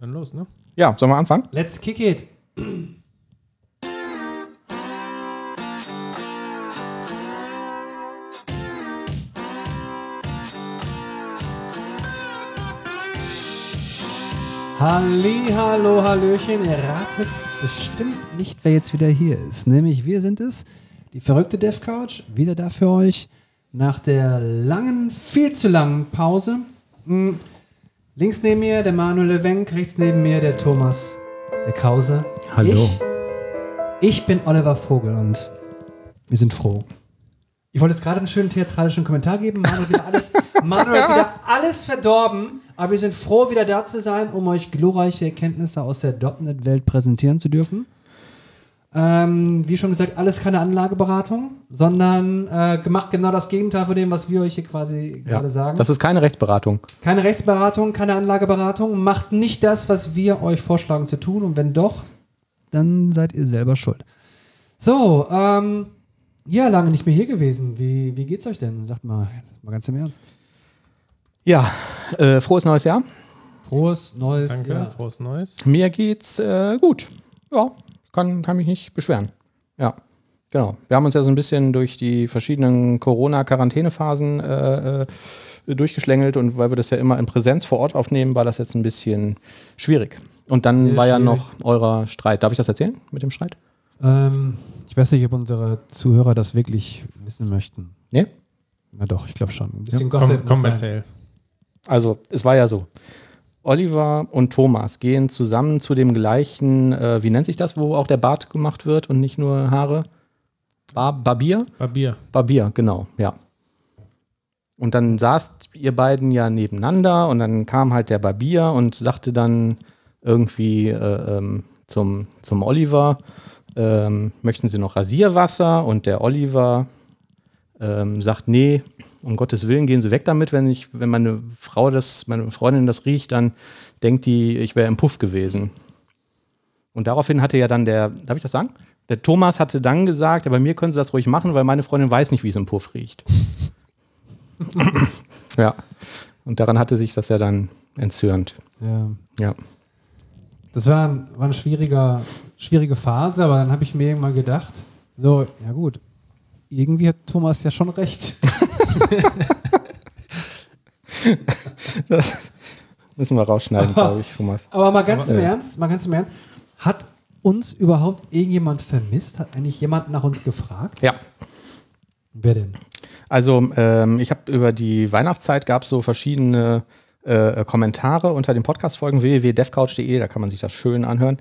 Dann los, ne? Ja, sollen wir anfangen? Let's kick it. Halli, hallo, hallöchen. Ihr ratet bestimmt nicht, wer jetzt wieder hier ist. Nämlich wir sind es, die verrückte Dev Couch, wieder da für euch. Nach der langen, viel zu langen Pause. Hm, Links neben mir der Manuel Lewenk, rechts neben mir der Thomas, der Krause. Hallo. Ich, ich bin Oliver Vogel und wir sind froh. Ich wollte jetzt gerade einen schönen theatralischen Kommentar geben. Manuel, hat wieder alles, Manuel hat wieder alles verdorben, aber wir sind froh, wieder da zu sein, um euch glorreiche Erkenntnisse aus der .NET-Welt präsentieren zu dürfen. Ähm, wie schon gesagt, alles keine Anlageberatung, sondern äh, gemacht genau das Gegenteil von dem, was wir euch hier quasi Ja. gerade sagen. Das ist keine Rechtsberatung. Keine Rechtsberatung, keine Anlageberatung. Macht nicht das, was wir euch vorschlagen zu tun. Und wenn doch, dann seid ihr selber schuld. So, ähm, ja, lange nicht mehr hier gewesen. Wie, wie geht's euch denn? Sagt mal, mal ganz im Ernst. Ja, äh, frohes neues Jahr. Frohes, neues Danke, Jahr. frohes Neues. Mir geht's äh, gut. Ja, kann, kann mich nicht beschweren. Ja, genau. Wir haben uns ja so ein bisschen durch die verschiedenen Corona-Quarantänephasen äh, äh, durchgeschlängelt und weil wir das ja immer in Präsenz vor Ort aufnehmen, war das jetzt ein bisschen schwierig. Und dann Sehr war ja schwierig. noch eurer Streit. Darf ich das erzählen mit dem Streit? Ähm, ich weiß nicht, ob unsere Zuhörer das wirklich wissen möchten. Nee? Na doch, ich glaube schon. Ein bisschen Komm, Gossip komm sein. erzähl. Also, es war ja so. Oliver und Thomas gehen zusammen zu dem gleichen, äh, wie nennt sich das, wo auch der Bart gemacht wird und nicht nur Haare? Bar Barbier? Barbier. Barbier, genau, ja. Und dann saßt ihr beiden ja nebeneinander und dann kam halt der Barbier und sagte dann irgendwie äh, ähm, zum, zum Oliver, ähm, möchten Sie noch Rasierwasser? Und der Oliver ähm, sagt, nee, um Gottes Willen gehen Sie weg damit, wenn ich, wenn meine Frau das, meine Freundin das riecht, dann denkt die, ich wäre im Puff gewesen. Und daraufhin hatte ja dann der, darf ich das sagen? Der Thomas hatte dann gesagt, ja, bei mir können Sie das ruhig machen, weil meine Freundin weiß nicht, wie es im Puff riecht. ja. Und daran hatte sich das ja dann entzürnt. Ja. Ja. Das war, ein, war eine schwieriger, schwierige Phase, aber dann habe ich mir irgendwann gedacht, so, ja gut, irgendwie hat Thomas ja schon recht. Das müssen wir rausschneiden, glaube ich, Thomas. Aber mal ganz Aber, im äh, Ernst, mal ganz im Ernst, hat uns überhaupt irgendjemand vermisst? Hat eigentlich jemand nach uns gefragt? Ja. Wer denn? Also ähm, ich habe über die Weihnachtszeit gab es so verschiedene äh, Kommentare unter den Podcast-Folgen www.devcouch.de, da kann man sich das schön anhören,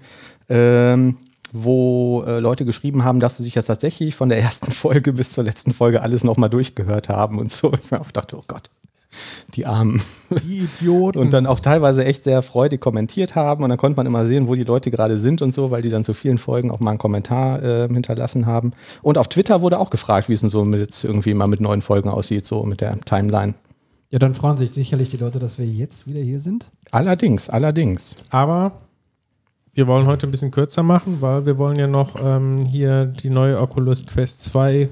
ähm, wo äh, Leute geschrieben haben, dass sie sich das tatsächlich von der ersten Folge bis zur letzten Folge alles nochmal durchgehört haben und so. Ich mir auch dachte, oh Gott, die Armen. Die Idioten. Und dann auch teilweise echt sehr freudig kommentiert haben und dann konnte man immer sehen, wo die Leute gerade sind und so, weil die dann zu vielen Folgen auch mal einen Kommentar äh, hinterlassen haben. Und auf Twitter wurde auch gefragt, wie es denn so mit jetzt irgendwie mal mit neuen Folgen aussieht, so mit der Timeline. ja, dann freuen sich sicherlich die Leute, dass wir jetzt wieder hier sind. Allerdings, allerdings. Aber wir wollen heute ein bisschen kürzer machen, weil wir wollen ja noch ähm, hier die neue Oculus Quest 2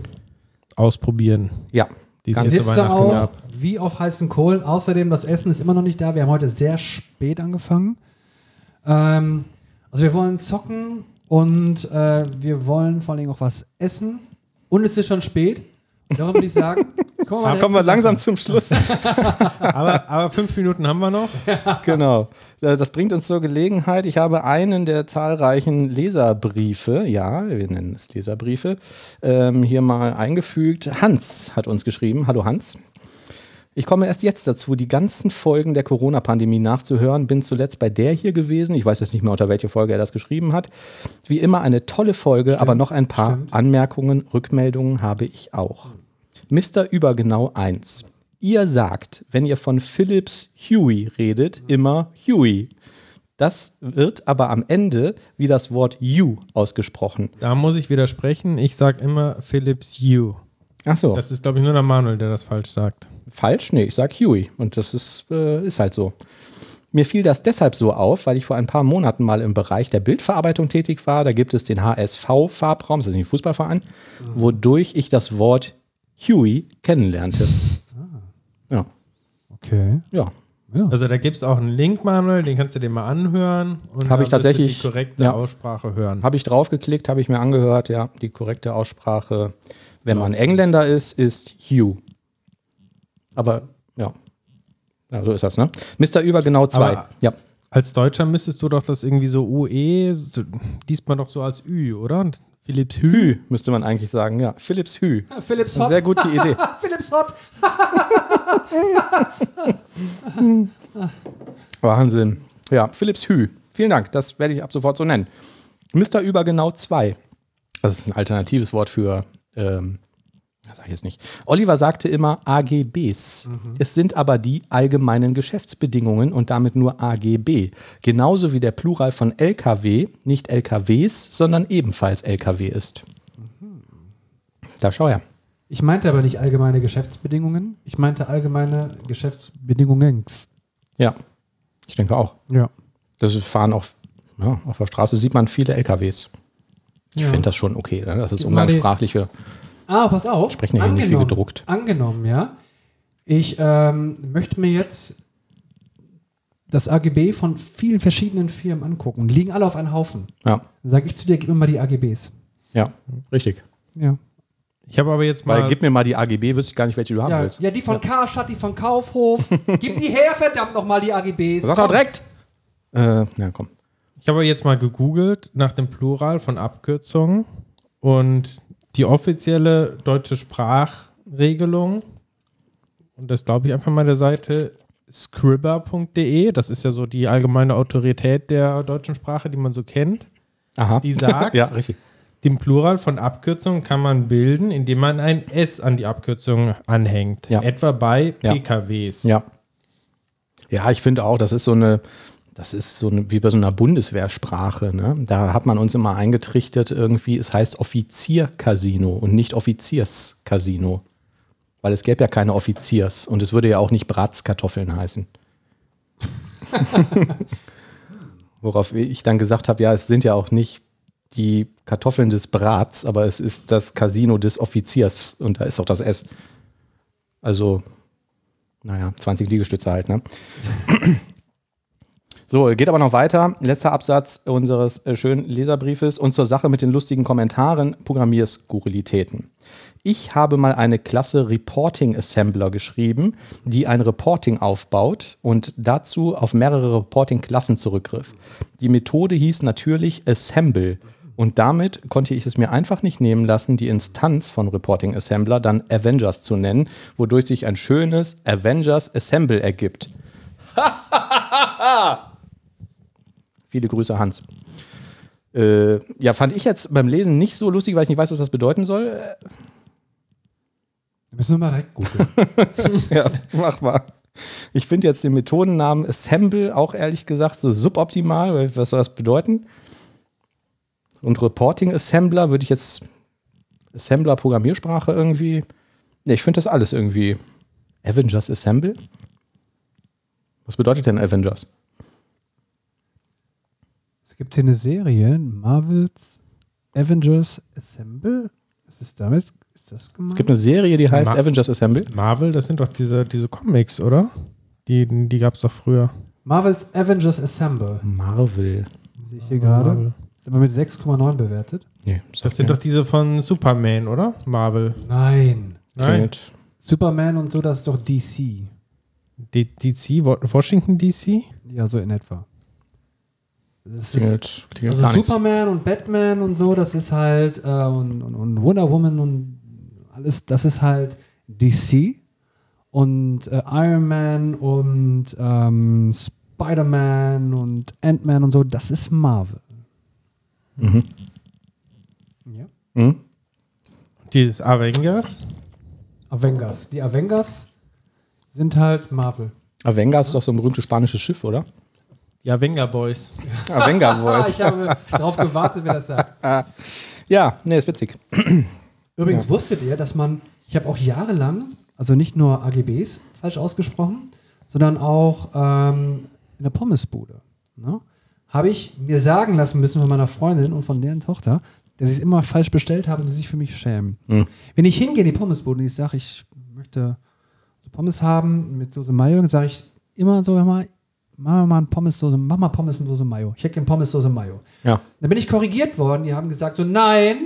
ausprobieren. Ja. Die es Sitze Weihnachten auch gab. wie auf heißen Kohlen. Außerdem, das Essen ist immer noch nicht da. Wir haben heute sehr spät angefangen. Ähm, also wir wollen zocken und äh, wir wollen vor allem auch was essen. Und es ist schon spät. Darum würde ich sagen, kommen wir, mal Da kommen wir langsam zum Schluss. Aber, aber fünf Minuten haben wir noch. genau. Äh, Das bringt uns zur Gelegenheit. Ich habe einen der zahlreichen Leserbriefe, ja, wir nennen es Leserbriefe, ähm, hier mal eingefügt. Hans hat uns geschrieben. Hallo Hans. Ich komme erst jetzt dazu, die ganzen Folgen der Corona-Pandemie nachzuhören. Bin zuletzt bei der hier gewesen. Ich weiß jetzt nicht mehr, unter welche Folge er das geschrieben hat. Wie immer eine tolle Folge, aber noch ein paar stimmt. Anmerkungen, Rückmeldungen habe ich auch. Mr. Übergenau 1. Ihr sagt, wenn ihr von Philips Huey redet, immer Huey. Das wird aber am Ende wie das Wort you ausgesprochen. Da muss ich widersprechen. Ich sage immer Philips U. Ach so, Das ist, glaube ich, nur der Manuel, der das falsch sagt. falsch? Nee, ich sag Huey. Und das ist, äh, ist halt so. Mir fiel das deshalb so auf, weil ich vor ein paar Monaten mal im Bereich der Bildverarbeitung tätig war. Da gibt es den HSV-Farbraum, das ist nicht ein Fußballverein, wodurch ich das Wort Huey kennenlernte. Ja, Okay. ja. Ja. Also da gibt es auch einen Link, Manuel, den kannst du dir mal anhören. Und Hab da ich tatsächlich- die korrekte ja. Aussprache hören. Habe ich draufgeklickt, habe ich mir angehört, ja, die korrekte Aussprache, wenn man Engländer ist, ist Hugh. Aber ja. Ja, so ist das, ne? Mr. Übergenau 2. Aber- Ja. Als Deutscher müsstest du doch das irgendwie so UE, liest man doch so als Ü, oder? Philips Hü. Hü, müsste man eigentlich sagen, ja. Philips Hü. Philips Eine sehr gute Idee. Philips Hot. Wahnsinn. Ja, Philips Hü. Vielen Dank, das werde ich ab sofort so nennen. Mr. Übergenau 2. Das ist ein alternatives Wort für, ähm, das sage ich jetzt nicht. Oliver sagte immer AGBs. Es sind aber die allgemeinen Geschäftsbedingungen und damit nur AGB. Genauso wie der Plural von LKW nicht LKWs, sondern ebenfalls LKW ist. Da schau her. Ich meinte aber nicht allgemeine Geschäftsbedingungen. Ich meinte allgemeine Geschäftsbedingungen. Ja, ich denke auch. Ja. Das fahren auch, ja, auf der Straße sieht man viele LKWs. Ich Ja. finde das schon okay. Ne? Das ist mal die- umgangssprachliche. Ah, pass auf. Sprechen ja hier nicht wie gedruckt. Angenommen, ja. Ich ähm, möchte mir jetzt das AGB von vielen verschiedenen Firmen angucken. Die liegen alle auf einem Haufen. Ja, Dann sage ich zu dir, gib mir mal die AGBs. ja, richtig. Ja. Ich habe aber jetzt mal. Weil gib mir mal die AGB, wüsste ich gar nicht, welche du haben Ja, willst. ja, die von Karstadt, die von Kaufhof. gib die her, verdammt nochmal die AGBs. Sag doch direkt! Äh, na komm. Ich habe jetzt mal gegoogelt nach dem Plural von Abkürzungen und die offizielle deutsche Sprachregelung, und das glaube ich einfach mal der Seite scribber.de, das ist ja so die allgemeine Autorität der deutschen Sprache, die man so kennt, Aha. die sagt, ja, richtig. den Plural von Abkürzungen kann man bilden, indem man ein S an die Abkürzung anhängt. Ja. Etwa bei. PKWs. Ja. Ja, ich finde auch, das ist so eine, das ist so wie bei so einer Bundeswehrsprache. Ne? Da hat man uns immer eingetrichtert, irgendwie, es heißt Offiziercasino und nicht Offizierscasino. Weil es gäbe ja keine Offiziers und es würde ja auch nicht Bratskartoffeln heißen. Worauf ich dann gesagt habe, ja, es sind ja auch nicht die Kartoffeln des Brats, aber es ist das Casino des Offiziers und da ist auch das S. Also, naja, 20 Liegestütze halt, ne? So, geht aber noch weiter. Letzter Absatz unseres äh, schönen Leserbriefes und zur Sache mit den lustigen Kommentaren, Programmierskurrilitäten. Ich habe mal eine Klasse Reporting Assembler geschrieben, die ein Reporting aufbaut und dazu auf mehrere Reporting-Klassen zurückgriff. Die Methode hieß natürlich Assemble und damit konnte ich es mir einfach nicht nehmen lassen, die Instanz von Reporting Assembler dann Avengers zu nennen, wodurch sich ein schönes Avengers Assemble ergibt. Viele Grüße, Hans. Äh, ja, fand ich jetzt beim Lesen nicht so lustig, weil ich nicht weiß, was das bedeuten soll. Äh, Müssen wir mal direkt googeln. ja, mach mal. Ich finde jetzt den Methodennamen Assemble auch ehrlich gesagt so suboptimal, weil was soll das bedeuten? Und Reporting Assembler würde ich jetzt Assembler Programmiersprache irgendwie. Ne, ich finde das alles irgendwie. Avengers Assemble? Was bedeutet denn Avengers? Es gibt hier eine Serie, Marvels Avengers Assemble. Ist es damit? Ist das gemeint? Es gibt eine Serie, die heißt Ma- Avengers Assemble. Marvel, das sind doch diese, diese Comics, oder? Die, die gab es doch früher. Marvels Avengers Assemble. Marvel. Sehe ich hier gerade. Ist aber mit 6,9 bewertet. Nee, Das sind doch diese von Superman, oder? Marvel. Nein. Nein. Superman und so, das ist doch DC. D DC, Wa- Washington DC? Ja, so in etwa. Das ist, Klingelt, klingelt also gar nichts. Superman und Batman und so, das ist halt, äh, und, und, und Wonder Woman und alles, das ist halt DC. Und äh, Iron Man und ähm, Spider-Man und Ant-Man und so, das ist Marvel. Mhm. Ja. Mhm. Dieses Avengers? Avengers. Die Avengers sind halt Marvel. Avengers ist doch so ein berühmtes spanisches Schiff, oder? Die Avenger Boys. Avenger Ah, Voice. ich habe darauf gewartet, wer das sagt. Ja, nee, ist witzig. Übrigens wusstet ihr, dass man, ich habe auch jahrelang, also nicht nur AGBs falsch ausgesprochen, sondern auch ähm, in der Pommesbude, ne, habe ich mir sagen lassen müssen von meiner Freundin und von deren Tochter, dass ich es immer falsch bestellt habe und sie sich für mich schämen. Hm. Wenn ich hingehe in die Pommesbude und ich sage, ich möchte Pommes haben mit Soße Mayo, sage ich, immer so, hör mal, machen wir mal ein Pommessoße, mach mal Pommessoße Mayo. Ich hätte gerne Pommessoße Mayo. Ja. Dann bin ich korrigiert worden. Die haben gesagt so, nein,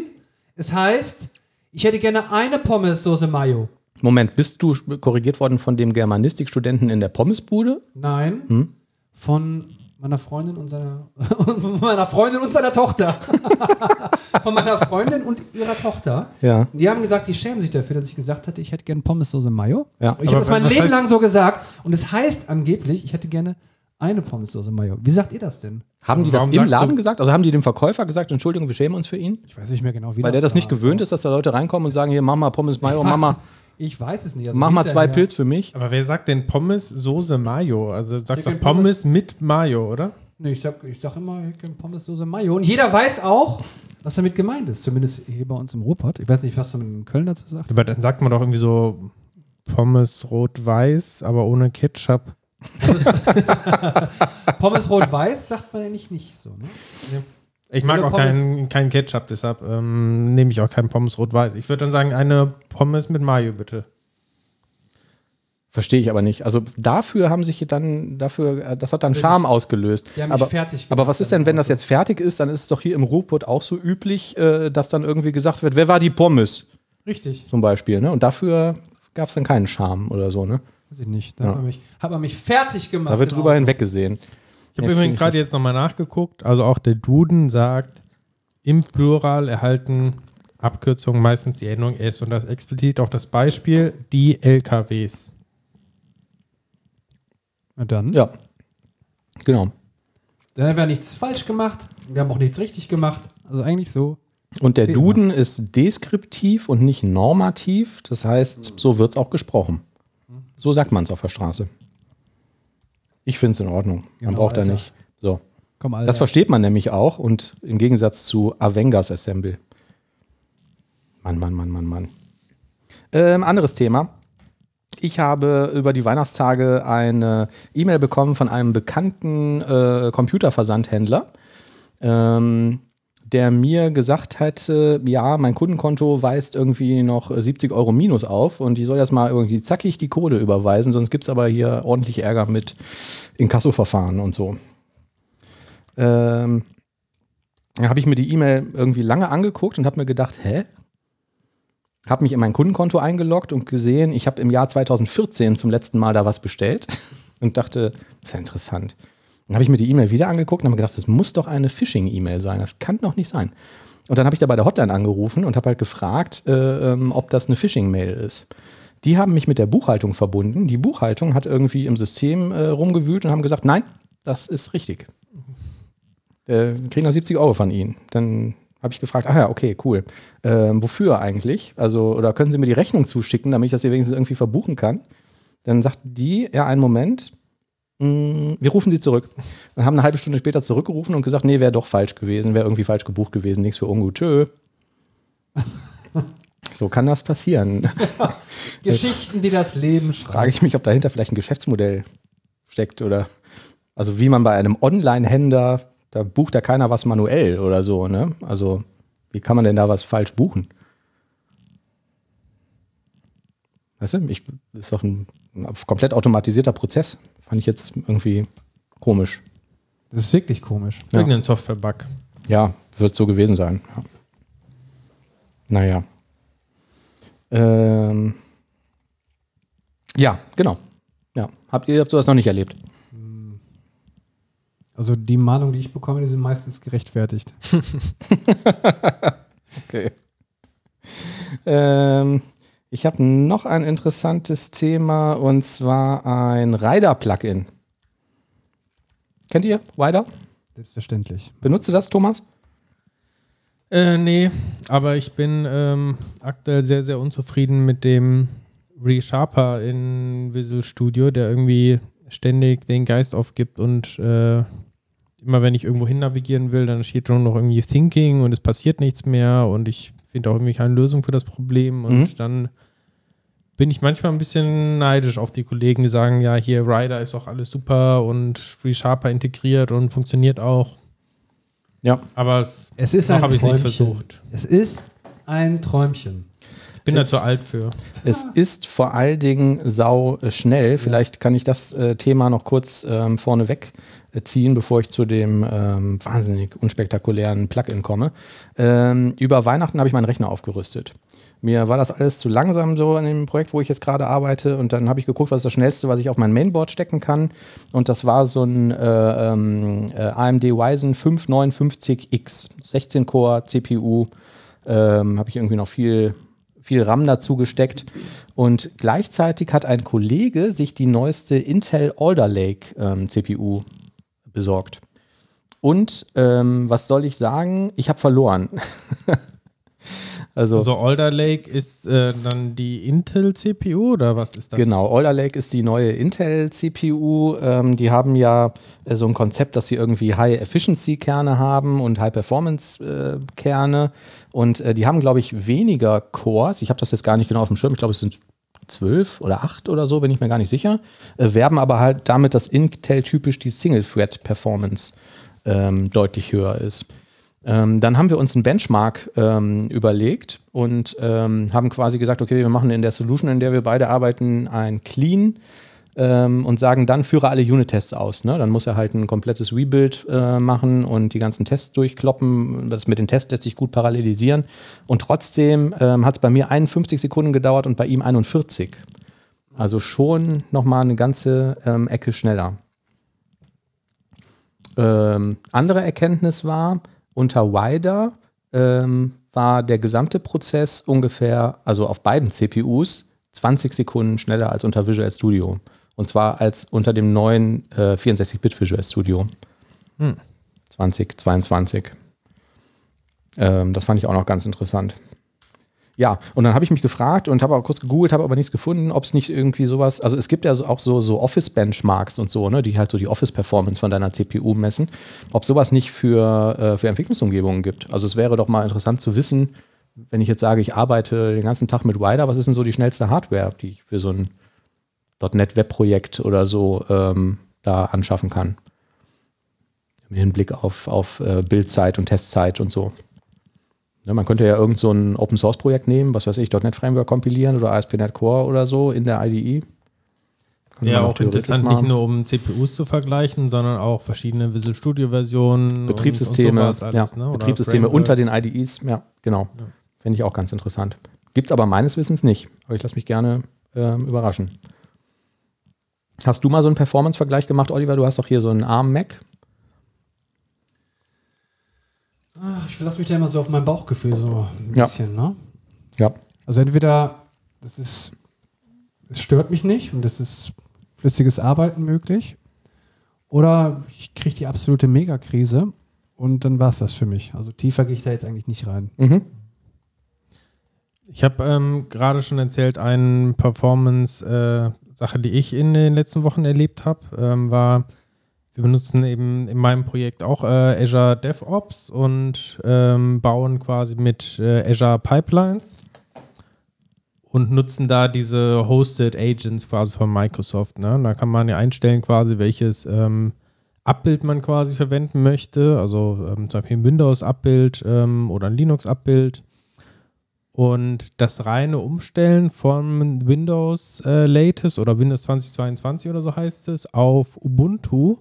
es heißt, ich hätte gerne eine Pommessoße Mayo. Moment, bist du korrigiert worden von dem Germanistikstudenten in der Pommesbude? Nein, Hm? von meiner Freundin und seiner, von meiner Freundin und seiner Tochter. von meiner Freundin und ihrer Tochter. Ja. Die haben gesagt, sie schämen sich dafür, dass ich gesagt hatte, ich hätte gerne Pommessoße Mayo. Ja. Und ich habe das mein Leben lang so gesagt. Und es heißt angeblich, ich hätte gerne eine Pommessoße Mayo. Wie sagt ihr das denn? Haben die das Warum im sagst Laden du- gesagt? Also haben die dem Verkäufer gesagt, Entschuldigung, wir schämen uns für ihn? Ich weiß nicht mehr genau, wie Weil der das nicht war. gewöhnt ist, dass da Leute reinkommen und sagen, hier, mach mal Pommes Mayo, mach mal, Ich weiß es nicht. Also mach mal zwei hinterher- Pilz für mich. Aber wer sagt denn Pommes, Soße, Mayo? Also sagst doch kenn Pommes mit Mayo, oder? Nee, ich sag, ich sag immer, ich kenn Pommessoße Mayo. Und jeder weiß auch, was damit gemeint ist. Zumindest hier bei uns im Ruhrpott. Ich weiß nicht, was man in Köln dazu sagt. Aber dann sagt man doch irgendwie so Pommes rot-weiß, aber ohne Ketchup. Pommes rot-weiß sagt man eigentlich nicht so. Ne? Ich mag Oder auch keinen kein Ketchup, deshalb ähm, nehme ich auch keinen Pommes rot-weiß. Ich würde dann sagen, eine Pommes mit Mayo, bitte. Verstehe ich aber nicht. Also dafür haben sich dann, dafür, äh, das hat dann Charme ausgelöst. Die haben mich aber, fertig aber gemacht was ist denn, wenn das jetzt fertig ist, dann ist es doch hier im Ruhrpott auch so üblich, äh, dass dann irgendwie gesagt wird, wer war die Pommes Richtig. zum Beispiel. Ne? Und dafür gab es dann keinen Charme oder so. Ne? Weiß ich nicht. Da Ja. hat, man mich, hat man mich fertig gemacht. Da wird drüber Auto. hinweggesehen. Ich habe übrigens gerade jetzt nochmal nachgeguckt. Also auch der Duden sagt, im Plural erhalten Abkürzungen meistens die Endung S und das explizit auch das Beispiel die LKWs. Na dann. Ja. Genau. Dann haben wir nichts falsch gemacht. Wir haben auch nichts richtig gemacht. Also eigentlich so. Und der Duden ist deskriptiv und nicht normativ. Das heißt, so wird es auch gesprochen. So sagt man es auf der Straße. Ich finde es in Ordnung. Man Genau, braucht da Alter. nicht. So. Komm. Das versteht man nämlich auch und im Gegensatz zu Avengers Assemble. Mann, Mann, Mann, Mann, Mann. Ähm, anderes Thema. Ich habe über die Weihnachtstage eine E-Mail bekommen von einem bekannten äh, Computerversandhändler, ähm, der mir gesagt hat, äh, ja, mein Kundenkonto weist irgendwie noch äh, 70 Euro Minus auf und ich soll jetzt mal irgendwie zackig die Kohle überweisen, sonst gibt es aber hier ordentlich Ärger mit Inkassoverfahren und so. Ähm, da habe ich mir die E-Mail irgendwie lange angeguckt und habe mir gedacht, hä? Habe mich in mein Kundenkonto eingeloggt und gesehen, ich habe im Jahr 2014 zum letzten Mal da was bestellt und dachte, das ist ja interessant. Dann habe ich mir die E-Mail wieder angeguckt und habe gedacht, das muss doch eine Phishing-E-Mail sein. Das kann doch nicht sein. Und dann habe ich da bei der Hotline angerufen und habe halt gefragt, äh, ähm, ob das eine Phishing-Mail ist. Die haben mich mit der Buchhaltung verbunden. Die Buchhaltung hat irgendwie im System äh, rumgewühlt und haben gesagt, nein, das ist richtig. Äh, kriegen da 70 Euro von Ihnen. Dann habe ich gefragt, ah ja, okay, cool. Ähm, wofür eigentlich? Also, oder können Sie mir die Rechnung zuschicken, damit ich das hier wenigstens irgendwie verbuchen kann? Dann sagt die, ja, einen Moment, wir rufen Sie zurück. Dann haben eine halbe Stunde später zurückgerufen und gesagt, nee, wäre doch falsch gewesen, wäre irgendwie falsch gebucht gewesen, nichts für ungut, tschö. so kann das passieren. Geschichten, die das Leben schreibt. Frage ich mich, ob dahinter vielleicht ein Geschäftsmodell steckt oder also wie man bei einem Online-Händler, da bucht ja keiner was manuell oder so, ne? Also wie kann man denn da was falsch buchen? Weißt du, ich, das ist doch ein, ein komplett automatisierter Prozess. Fand ich jetzt irgendwie komisch. Das ist wirklich komisch. Ja. Irgendein Software-Bug. Ja, wird so gewesen sein. Ja. Naja. Ähm. Ja, genau. Ja. Habt ihr habt sowas noch nicht erlebt? Also die Mahnungen, die ich bekomme, die sind meistens gerechtfertigt. Okay. Ähm, ich habe noch ein interessantes Thema und zwar ein Rider-Plugin. Kennt ihr Rider? Selbstverständlich. Benutzt du das, Thomas? Äh, nee, aber ich bin ähm, aktuell sehr, sehr unzufrieden mit dem Resharper in Visual Studio, der irgendwie ständig den Geist aufgibt und äh, immer wenn ich irgendwo hin navigieren will, dann steht nur noch irgendwie Thinking und es passiert nichts mehr und ich finde auch irgendwie keine Lösung für das Problem und Mhm. dann bin ich manchmal ein bisschen neidisch auf die Kollegen, die sagen, ja, hier Rider ist auch alles super und ReSharper integriert und funktioniert auch. Ja. Aber es, Es ist ein habe ich es nicht versucht. Es ist ein Träumchen. Ich bin da zu alt für. Es ist vor allen Dingen sau äh, schnell. Vielleicht kann ich das äh, Thema noch kurz ähm, vorneweg ziehen, bevor ich zu dem ähm, wahnsinnig unspektakulären Plugin komme. Ähm, über Weihnachten habe ich meinen Rechner aufgerüstet. Mir war das alles zu langsam so in dem Projekt, wo ich jetzt gerade arbeite. Und dann habe ich geguckt, was ist das Schnellste, was ich auf mein Mainboard stecken kann. Und das war so ein äh, ähm, äh, AMD Ryzen 559X, 16-Core CPU. Ähm, habe ich irgendwie noch viel, viel RAM dazu gesteckt. Und gleichzeitig hat ein Kollege sich die neueste Intel Alder Lake ähm, CPU besorgt. Und ähm, was soll ich sagen? Ich habe verloren. also, also Alder Lake ist äh, dann die Intel-CPU oder was ist das? Genau, Alder Lake ist die neue Intel-CPU. Ähm, die haben ja äh, so ein Konzept, dass sie irgendwie High-Efficiency-Kerne haben und High-Performance-Kerne. Äh, und äh, die haben, glaube ich, weniger Cores. Ich habe das jetzt gar nicht genau auf dem Schirm. Ich glaube, es sind zwölf oder acht oder so, bin ich mir gar nicht sicher. Äh, werben aber halt damit, dass Intel typisch die Single-Thread-Performance ähm, deutlich höher ist. Ähm, dann haben wir uns einen Benchmark ähm, überlegt und ähm, haben quasi gesagt, okay, wir machen in der Solution, in der wir beide arbeiten, ein Clean ähm, und sagen dann, führe alle Unit-Tests aus. Ne? Dann muss er halt ein komplettes Rebuild äh, machen und die ganzen Tests durchkloppen. Das mit den Tests lässt sich gut parallelisieren. Und trotzdem ähm, hat es bei mir 51 Sekunden gedauert und bei ihm 41. Also schon nochmal eine ganze ähm, Ecke schneller. andere Erkenntnis war, unter Wider ähm, war der gesamte Prozess ungefähr, also auf beiden CPUs, 20 Sekunden schneller als unter Visual Studio. Und zwar als unter dem neuen äh, 64-Bit Visual Studio. Hm. 2022. Ähm, das fand ich auch noch ganz interessant. Ja, und dann habe ich mich gefragt und habe auch kurz gegoogelt, habe aber nichts gefunden, ob es nicht irgendwie sowas, also es gibt ja so, auch so, so Office-Benchmarks und so, ne, die halt so die Office-Performance von deiner CPU messen, ob sowas nicht für, äh, für Entwicklungsumgebungen gibt. Also es wäre doch mal interessant zu wissen, wenn ich jetzt sage, ich arbeite den ganzen Tag mit Wider, was ist denn so die schnellste Hardware, die ich für so ein .NET-Web-Projekt oder so ähm, da anschaffen kann? Im Hinblick auf, auf äh, Bildzeit und Testzeit und so. Ja, man könnte ja irgend so ein Open Source Projekt nehmen, was weiß ich, .NET Framework kompilieren oder ASP.NET Core oder so in der IDE. Könnte ja, auch interessant, nicht nur um CPUs zu vergleichen, sondern auch verschiedene Visual Studio Versionen. Betriebssysteme, und, und alles, ja, ne? Betriebssysteme unter den IDEs, ja, genau. Ja. Fände ich auch ganz interessant. Gibt es aber meines Wissens nicht. Aber ich lasse mich gerne äh, überraschen. Hast du mal so einen Performance-Vergleich gemacht, Oliver? Du hast doch hier so einen ARM-Mac. Ach, ich verlasse mich da immer so auf mein Bauchgefühl so ein ja. bisschen, ne? Ja. Also entweder das ist, es stört mich nicht und es ist flüssiges Arbeiten möglich, oder ich kriege die absolute Megakrise und dann war es das für mich. Also tiefer gehe ich da jetzt eigentlich nicht rein. Mhm. Ich habe ähm, gerade schon erzählt, eine Performance-Sache, äh, die ich in den letzten Wochen erlebt habe, ähm, war wir benutzen eben in meinem Projekt auch äh, Azure DevOps und ähm, bauen quasi mit äh, Azure Pipelines und nutzen da diese Hosted Agents quasi von Microsoft. Ne? Da kann man ja einstellen quasi, welches ähm, Abbild man quasi verwenden möchte. Also ähm, zum Beispiel ein Windows-Abbild ähm, oder ein Linux-Abbild. Und das reine Umstellen von Windows äh, Latest oder Windows 2022 oder so heißt es auf Ubuntu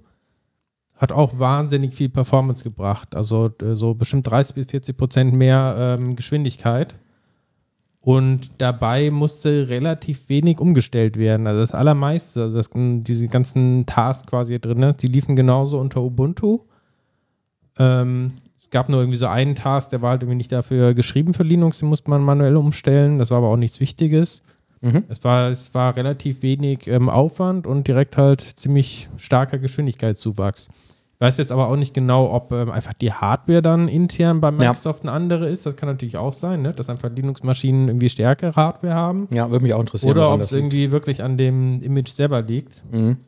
hat auch wahnsinnig viel Performance gebracht. Also äh, so bestimmt 30 bis 40 Prozent mehr ähm, Geschwindigkeit. Und dabei musste relativ wenig umgestellt werden. Also das Allermeiste, also das, diese ganzen Tasks quasi drin, ne, die liefen genauso unter Ubuntu. Ähm, gab nur irgendwie so einen Task, der war halt irgendwie nicht dafür geschrieben für Linux, den musste man manuell umstellen. Das war aber auch nichts Wichtiges. Mhm. Es, war, es war relativ wenig ähm, Aufwand und direkt halt ziemlich starker Geschwindigkeitszuwachs weiß jetzt aber auch nicht genau, ob ähm, einfach die Hardware dann intern bei Microsoft ja. eine andere ist. Das kann natürlich auch sein, ne? dass einfach Linux-Maschinen irgendwie stärkere Hardware haben. Ja, würde mich auch interessieren. Oder ob es irgendwie wirklich an dem Image selber liegt. Mhm.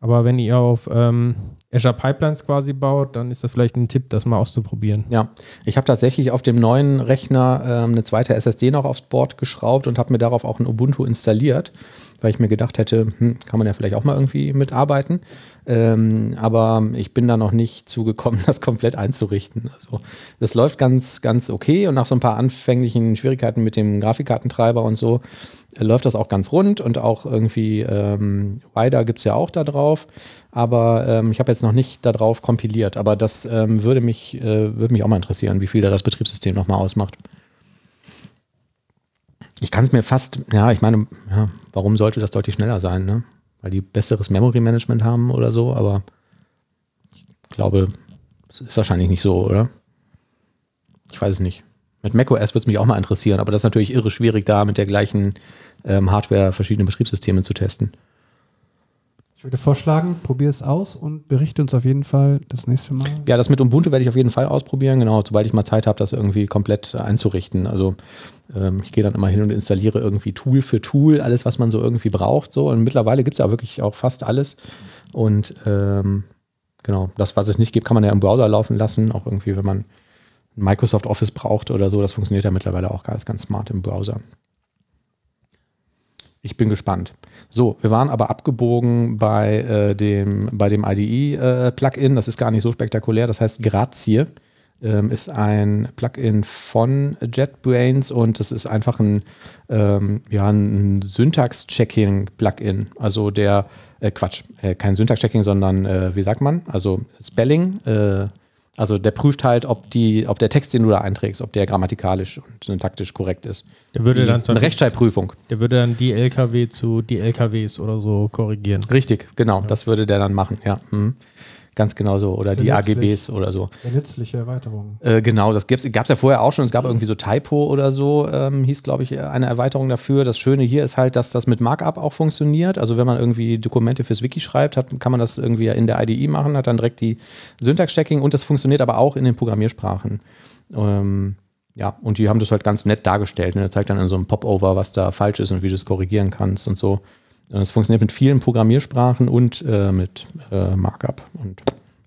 Aber wenn ihr auf ähm, Azure Pipelines quasi baut, dann ist das vielleicht ein Tipp, das mal auszuprobieren. Ja, ich habe tatsächlich auf dem neuen Rechner ähm, eine zweite SSD noch aufs Board geschraubt und habe mir darauf auch ein Ubuntu installiert, weil ich mir gedacht hätte, hm, kann man ja vielleicht auch mal irgendwie mitarbeiten. Ähm, aber ich bin da noch nicht zugekommen, das komplett einzurichten. Also das läuft ganz, ganz okay und nach so ein paar anfänglichen Schwierigkeiten mit dem Grafikkartentreiber und so läuft das auch ganz rund und auch irgendwie ähm, Wider gibt es ja auch da drauf. Aber ähm, ich habe jetzt noch nicht darauf kompiliert. Aber das ähm, würde, mich, äh, würde mich auch mal interessieren, wie viel da das Betriebssystem nochmal ausmacht. Ich kann es mir fast, ja, ich meine, ja, warum sollte das deutlich schneller sein, ne? Weil die besseres Memory Management haben oder so, aber ich glaube, es ist wahrscheinlich nicht so, oder? Ich weiß es nicht. Mit macOS würde es mich auch mal interessieren, aber das ist natürlich irre schwierig, da mit der gleichen ähm, Hardware verschiedene Betriebssysteme zu testen. Ich würde vorschlagen, probier es aus und berichte uns auf jeden Fall das nächste Mal. Ja, das mit Ubuntu werde ich auf jeden Fall ausprobieren, genau, sobald ich mal Zeit habe, das irgendwie komplett einzurichten. Also ähm, ich gehe dann immer hin und installiere irgendwie Tool für Tool, alles, was man so irgendwie braucht. So. Und mittlerweile gibt es ja wirklich auch fast alles. Und ähm, genau, das, was es nicht gibt, kann man ja im Browser laufen lassen, auch irgendwie, wenn man Microsoft Office braucht oder so. Das funktioniert ja mittlerweile auch ganz, ganz smart im Browser. Ich bin gespannt. So, wir waren aber abgebogen bei, äh, dem, bei dem IDE-Plugin. Äh, das ist gar nicht so spektakulär. Das heißt Grazie. Ähm, ist ein Plugin von JetBrains und es ist einfach ein, ähm, ja, ein Syntax-Checking-Plugin. Also der, äh, Quatsch, äh, kein Syntax-Checking, sondern, äh, wie sagt man? Also Spelling, äh, also der prüft halt, ob, die, ob der Text, den du da einträgst, ob der grammatikalisch und syntaktisch korrekt ist. Der würde die, dann eine Rechtschreibprüfung. Der würde dann die LKW zu die LKWs oder so korrigieren. Richtig, genau. Ja. Das würde der dann machen, ja. Mhm. Ganz genau so. Oder die nützlich. AGBs oder so. Sehr nützliche Erweiterung. Äh, genau, das gab es ja vorher auch schon. Es gab irgendwie so Typo oder so, ähm, hieß, glaube ich, eine Erweiterung dafür. Das Schöne hier ist halt, dass das mit Markup auch funktioniert. Also wenn man irgendwie Dokumente fürs Wiki schreibt, hat, kann man das irgendwie in der IDE machen, hat dann direkt die Syntax-Checking und das funktioniert aber auch in den Programmiersprachen. Ähm, ja, und die haben das halt ganz nett dargestellt. Ne? Der zeigt dann in so einem Popover, was da falsch ist und wie du es korrigieren kannst und so. Es funktioniert mit vielen Programmiersprachen und äh, mit äh, Markup. Und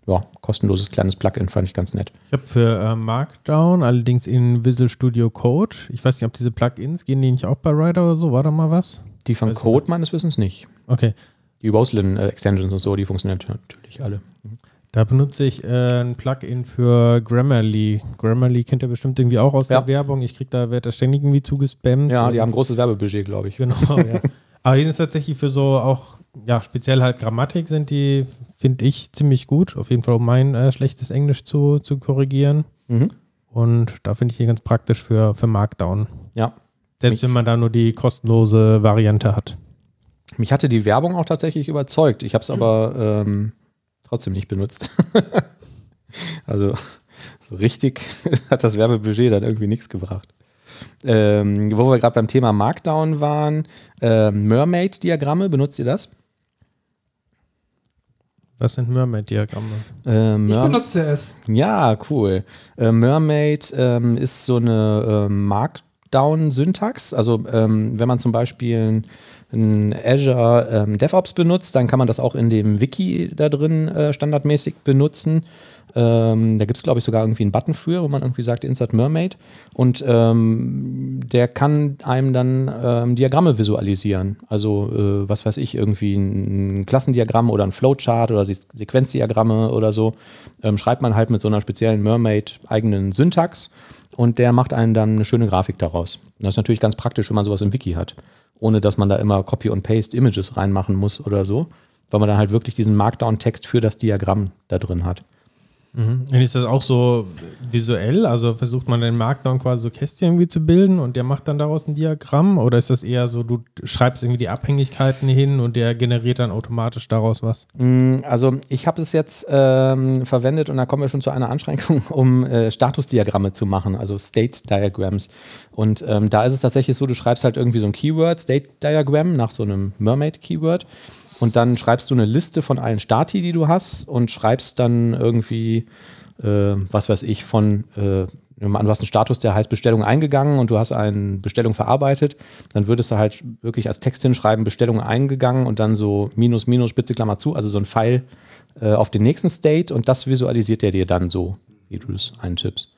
ja, kostenloses kleines Plugin fand ich ganz nett. Ich habe für äh, Markdown, allerdings in Visual Studio Code, ich weiß nicht, ob diese Plugins, gehen die nicht auch bei Rider oder so? War da mal was? Die von weiß Code meines Wissens nicht. Okay. Die Roslyn-Extensions und so, die funktionieren natürlich alle. Mhm. Da benutze ich äh, ein Plugin für Grammarly. Grammarly kennt ihr bestimmt irgendwie auch aus ja. der Werbung. Ich kriege da, werde da ständig irgendwie zugespammt. Ja, die haben ein großes Werbebudget, glaube ich. Genau, ja. Aber die sind tatsächlich für so auch, ja, speziell halt Grammatik sind die, finde ich, ziemlich gut. Auf jeden Fall, um mein äh, schlechtes Englisch zu, zu korrigieren. Mhm. Und da finde ich die ganz praktisch für, für Markdown. Ja. Selbst wenn man da nur die kostenlose Variante hat. Mich hatte die Werbung auch tatsächlich überzeugt. Ich habe es aber ähm, trotzdem nicht benutzt. also so richtig hat das Werbebudget dann irgendwie nichts gebracht ähm, wo wir gerade beim Thema Markdown waren, äh, Mermaid-Diagramme, benutzt ihr das? Was sind Mermaid-Diagramme? Äh, Mer ich benutze es. Ja, cool. Äh, Mermaid ähm, ist so eine äh, Markdown-Syntax. Also ähm, wenn man zum Beispiel ein Azure ähm, DevOps benutzt, dann kann man das auch in dem Wiki da drin äh, standardmäßig benutzen. Ähm, da gibt es, glaube ich, sogar irgendwie einen Button für, wo man irgendwie sagt Insert Mermaid. Und ähm, der kann einem dann ähm, Diagramme visualisieren. Also, äh, was weiß ich, irgendwie ein Klassendiagramm oder ein Flowchart oder Sequenzdiagramme oder so. Ähm, schreibt man halt mit so einer speziellen Mermaid-eigenen Syntax und der macht einen dann eine schöne Grafik daraus. das ist natürlich ganz praktisch, wenn man sowas im Wiki hat. Ohne dass man da immer Copy und Paste Images reinmachen muss oder so. Weil man dann halt wirklich diesen Markdown-Text für das Diagramm da drin hat. Mhm. Und ist das auch so visuell? Also versucht man den Markdown quasi so Kästchen irgendwie zu bilden und der macht dann daraus ein Diagramm? Oder ist das eher so, du schreibst irgendwie die Abhängigkeiten hin und der generiert dann automatisch daraus was? Mm, also ich habe es jetzt ähm, verwendet und da kommen wir schon zu einer Anschränkung, um äh, Statusdiagramme zu machen, also State Diagrams. Und ähm, da ist es tatsächlich so, du schreibst halt irgendwie so ein Keyword, State Diagram, nach so einem Mermaid-Keyword und dann schreibst du eine Liste von allen Stati, die du hast und schreibst dann irgendwie, äh, was weiß ich, von äh, an, du hast einen Status, der heißt Bestellung eingegangen und du hast eine Bestellung verarbeitet, dann würdest du halt wirklich als Text hinschreiben, Bestellung eingegangen und dann so Minus, Minus, Spitze, Klammer zu, also so ein Pfeil äh, auf den nächsten State und das visualisiert er dir dann so, wie du das eintippst.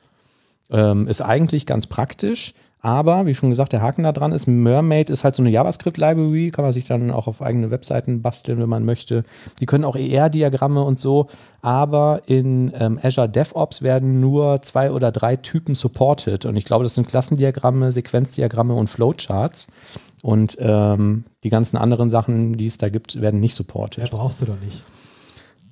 Ähm, ist eigentlich ganz praktisch, aber wie schon gesagt, der Haken da dran ist, Mermaid ist halt so eine JavaScript-Library, kann man sich dann auch auf eigene Webseiten basteln, wenn man möchte. Die können auch ER-Diagramme und so, aber in ähm, Azure DevOps werden nur zwei oder drei Typen supported. Und ich glaube, das sind Klassendiagramme, Sequenzdiagramme und Flowcharts. Und ähm, die ganzen anderen Sachen, die es da gibt, werden nicht supported. Ja, brauchst du doch nicht.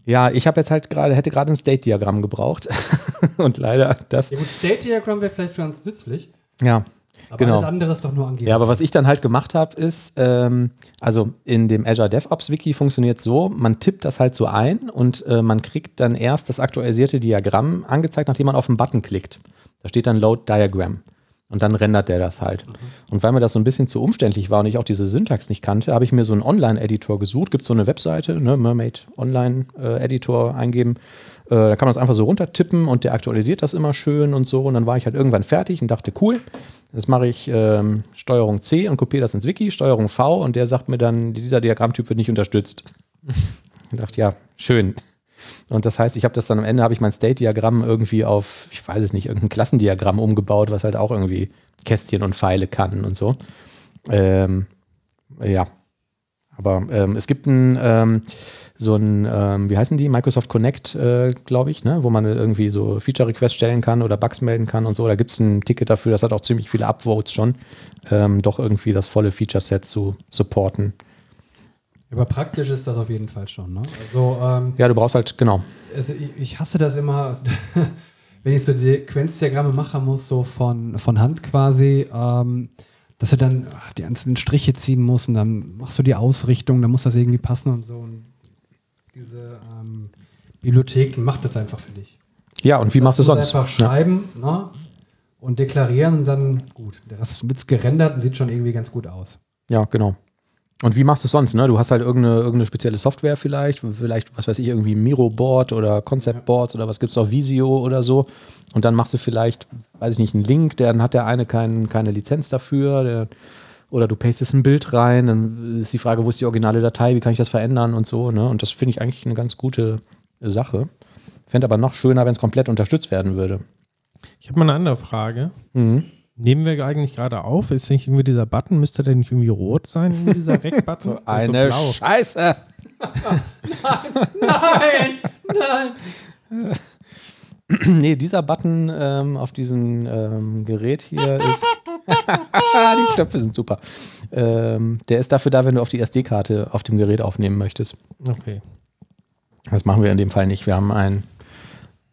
Ja, ich habe jetzt halt gerade, hätte gerade ein State-Diagramm gebraucht. und leider das. Ja gut, State Diagram wäre vielleicht ganz nützlich. Ja, Aber Genau. alles andere ist doch nur angeben. Ja, aber was ich dann halt gemacht habe, ist, ähm, also in dem Azure DevOps Wiki funktioniert so, man tippt das halt so ein und äh, man kriegt dann erst das aktualisierte Diagramm angezeigt, nachdem man auf den Button klickt. Da steht dann Load Diagram. Und dann rendert der das halt. Und weil mir das so ein bisschen zu umständlich war und ich auch diese Syntax nicht kannte, habe ich mir so einen Online-Editor gesucht. Gibt so eine Webseite, ne, Mermaid Online-Editor eingeben. Äh, da kann man das einfach so runtertippen und der aktualisiert das immer schön und so. Und dann war ich halt irgendwann fertig und dachte, cool, Jetzt mache ich ähm, Steuerung C und kopiere das ins Wiki, Steuerung V und der sagt mir dann, dieser Diagrammtyp wird nicht unterstützt. ich dachte, ja, schön. Und das heißt, ich habe das dann am Ende, habe ich mein State-Diagramm irgendwie auf, ich weiß es nicht, irgendein Klassendiagramm umgebaut, was halt auch irgendwie Kästchen und Pfeile kann und so. Ähm, ja. Aber ähm, es gibt ein, ähm, so ein, ähm, wie heißen die? Microsoft Connect, äh, glaube ich, ne? wo man irgendwie so Feature-Requests stellen kann oder Bugs melden kann und so. Da gibt es ein Ticket dafür, das hat auch ziemlich viele Upvotes schon, ähm, doch irgendwie das volle Feature-Set zu supporten. Aber praktisch ist das auf jeden Fall schon. Ne? Also, ähm, Ja, du brauchst halt, genau. also ich, ich hasse das immer, wenn ich so Sequenzdiagramme machen muss, so von, von Hand quasi, ähm, dass du dann ach, die einzelnen Striche ziehen musst und dann machst du die Ausrichtung, dann muss das irgendwie passen und so. Und diese ähm, Bibliothek macht das einfach für dich. Ja, und wie machst du Das sonst? Einfach schreiben ne? und deklarieren und dann gut. Das wird gerendert und sieht schon irgendwie ganz gut aus. Ja, genau. Und wie machst du es sonst? Ne? Du hast halt irgendeine, irgendeine spezielle Software vielleicht, vielleicht, was weiß ich, irgendwie Miro-Board oder Concept-Boards oder was gibt es auf Visio oder so. Und dann machst du vielleicht, weiß ich nicht, einen Link, dann hat der eine kein, keine Lizenz dafür. Der, oder du pastest ein Bild rein, dann ist die Frage, wo ist die originale Datei, wie kann ich das verändern und so. Ne? Und das finde ich eigentlich eine ganz gute Sache. Fände aber noch schöner, wenn es komplett unterstützt werden würde. Ich habe mal eine andere Frage. Mhm. Nehmen wir eigentlich gerade auf? Ist nicht irgendwie dieser Button, müsste der nicht irgendwie rot sein, dieser Rec-Button? Der ist so. Scheiße. Nein! Nein! Nee, dieser Button ähm, auf diesem ähm, Gerät hier ist. die Knöpfe sind super. Ähm, der ist dafür da, wenn du auf die SD-Karte auf dem Gerät aufnehmen möchtest. Okay. Das machen wir in dem Fall nicht. Wir haben einen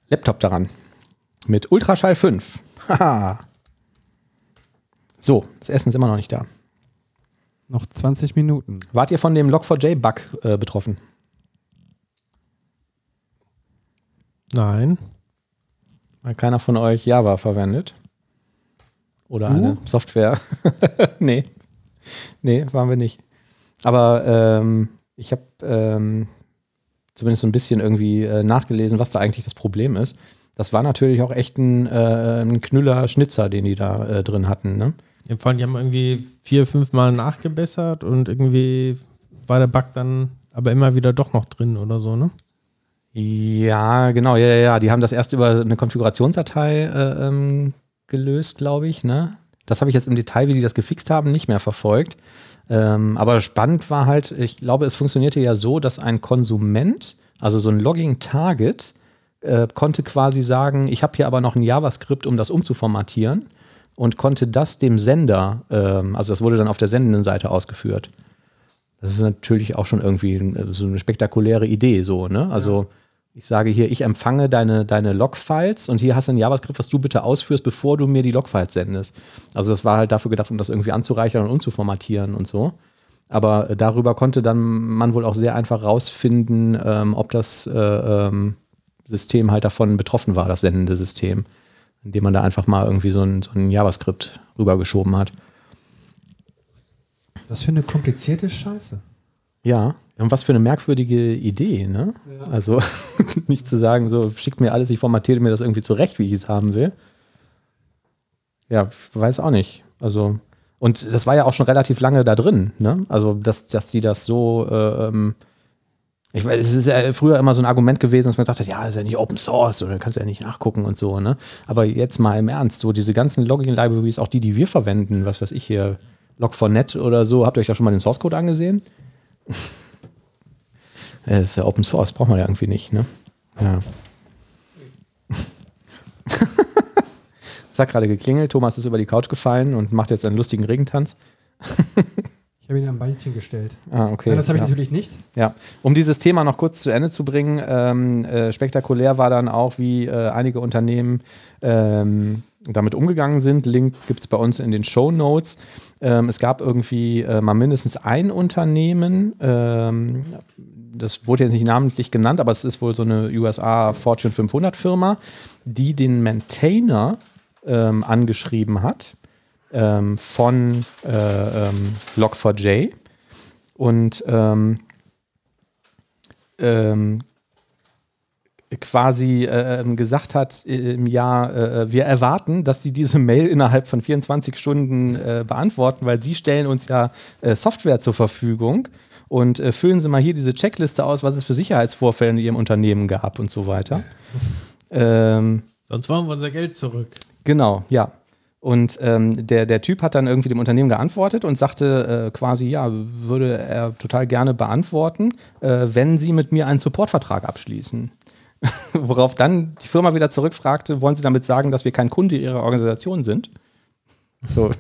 Laptop daran. Mit Ultraschall 5. Haha. So, das Essen ist immer noch nicht da. Noch 20 Minuten. Wart ihr von dem Log4j-Bug äh, betroffen? Nein. Weil keiner von euch Java verwendet? Oder Du? eine Software? nee. Nee, waren wir nicht. Aber ähm, ich habe ähm, zumindest so ein bisschen irgendwie äh, nachgelesen, was da eigentlich das Problem ist. Das war natürlich auch echt ein, äh, ein Knüller Schnitzer, den die da äh, drin hatten. Ne? Ja, vor allem, die haben irgendwie vier, fünf Mal nachgebessert und irgendwie war der Bug dann aber immer wieder doch noch drin oder so, ne? Ja, genau, ja, ja, ja. Die haben das erst über eine Konfigurationsdatei äh, ähm, gelöst, glaube ich. Ne? Das habe ich jetzt im Detail, wie die das gefixt haben, nicht mehr verfolgt. Ähm, aber spannend war halt, ich glaube, es funktionierte ja so, dass ein Konsument, also so ein Logging-Target, äh, konnte quasi sagen, ich habe hier aber noch ein JavaScript, um das umzuformatieren und konnte das dem Sender, ähm, also das wurde dann auf der sendenden Seite ausgeführt. Das ist natürlich auch schon irgendwie äh, so eine spektakuläre Idee, so, ne? Also ich sage hier, ich empfange deine, deine Log-Files und hier hast du ein JavaScript, was du bitte ausführst, bevor du mir die Log-Files sendest. Also das war halt dafür gedacht, um das irgendwie anzureichern und umzuformatieren und so. Aber äh, darüber konnte dann man wohl auch sehr einfach rausfinden, ähm, ob das äh, ähm, System halt davon betroffen war, das sendende System. Indem man da einfach mal irgendwie so ein, so ein JavaScript rübergeschoben hat. Was für eine komplizierte Scheiße. Ja, und was für eine merkwürdige Idee, ne? Also nicht zu sagen, so schickt mir alles, ich formatiere mir das irgendwie zurecht, wie ich es haben will. Ja, ich weiß auch nicht. Also, und das war ja auch schon relativ lange da drin, ne? Also, dass, dass die das so, äh, ähm, ich weiß, es ist ja früher immer so ein Argument gewesen, dass man hat, ja, ist ja nicht Open Source oder kannst du ja nicht nachgucken und so, ne? Aber jetzt mal im Ernst, so diese ganzen Logging-Libraries, auch die, die wir verwenden, was weiß ich hier, Log4net oder so, habt ihr euch da schon mal den Source Code angesehen? Das ist ja Open Source, braucht man ja irgendwie nicht, ne? Ja. Es hat gerade geklingelt, Thomas ist über die Couch gefallen und macht jetzt einen lustigen Regentanz. Ich habe ihn am Beinchen gestellt. Ah, okay. Nein, das habe ich ja. natürlich nicht. Ja, um dieses Thema noch kurz zu Ende zu bringen, ähm, äh, spektakulär war dann auch, wie äh, einige Unternehmen ähm, damit umgegangen sind. Link gibt es bei uns in den Show Notes. Ähm, es gab irgendwie äh, mal mindestens ein Unternehmen, ähm, das wurde jetzt nicht namentlich genannt, aber es ist wohl so eine USA Fortune 500 Firma, die den Maintainer ähm, angeschrieben hat ähm, von äh, ähm, Log4j und ähm, ähm, quasi äh, ähm, gesagt hat äh, im Jahr, äh, wir erwarten, dass sie diese Mail innerhalb von 24 Stunden äh, beantworten, weil sie stellen uns ja äh, Software zur Verfügung und äh, füllen Sie mal hier diese Checkliste aus, was es für Sicherheitsvorfälle in Ihrem Unternehmen gab und so weiter. ähm, Sonst wollen wir unser Geld zurück. Genau, ja. Und ähm, der, der Typ hat dann irgendwie dem Unternehmen geantwortet und sagte äh, quasi, ja, würde er total gerne beantworten, äh, wenn Sie mit mir einen Supportvertrag abschließen. Worauf dann die Firma wieder zurückfragte, wollen Sie damit sagen, dass wir kein Kunde Ihrer Organisation sind? So,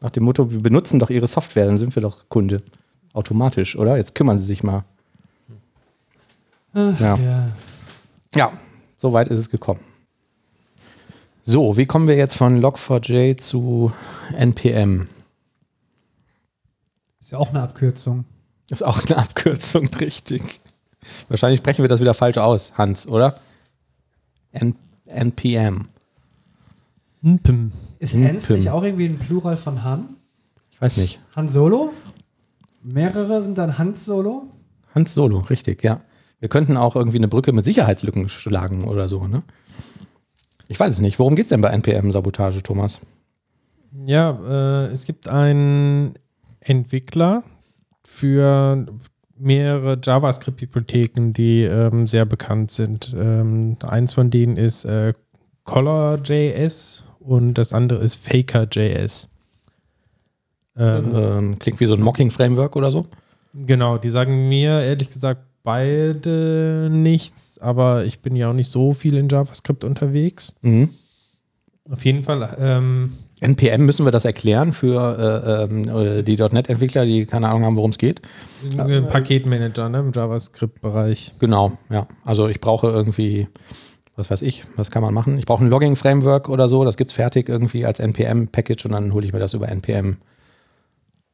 nach dem Motto, wir benutzen doch Ihre Software, dann sind wir doch Kunde. Automatisch, oder? Jetzt kümmern Sie sich mal. Ja. Ja. Ja, so weit ist es gekommen. So, wie kommen wir jetzt von Log4j zu NPM? Ist ja auch eine Abkürzung. Ist auch eine Abkürzung, richtig. Wahrscheinlich sprechen wir das wieder falsch aus, Hans, oder? N NPM. Npm. Ist Hans nicht auch irgendwie ein Plural von Han? Ich weiß nicht. Han Solo? Mehrere sind dann Hans Solo? Hans Solo, richtig, ja. Wir könnten auch irgendwie eine Brücke mit Sicherheitslücken schlagen oder so, ne? Ich weiß es nicht. Worum geht es denn bei NPM-Sabotage, Thomas? Ja, äh, es gibt einen Entwickler für mehrere JavaScript-Bibliotheken, die ähm, sehr bekannt sind. Ähm, eins von denen ist äh, Color.js und das andere ist Faker.js. Ähm, Ähm, klingt wie so ein Mocking-Framework oder so. Genau, die sagen mir ehrlich gesagt beide nichts, aber ich bin ja auch nicht so viel in JavaScript unterwegs. Mhm. Auf jeden Fall, ähm, NPM müssen wir das erklären für äh, ähm, äh, die .NET-Entwickler, die keine Ahnung haben, worum es geht. äh, Paketmanager ne, im JavaScript-Bereich. Genau, ja. Also ich brauche irgendwie, was weiß ich, was kann man machen? Ich brauche ein Logging-Framework oder so, das gibt es fertig irgendwie als NPM-Package und dann hole ich mir das über NPM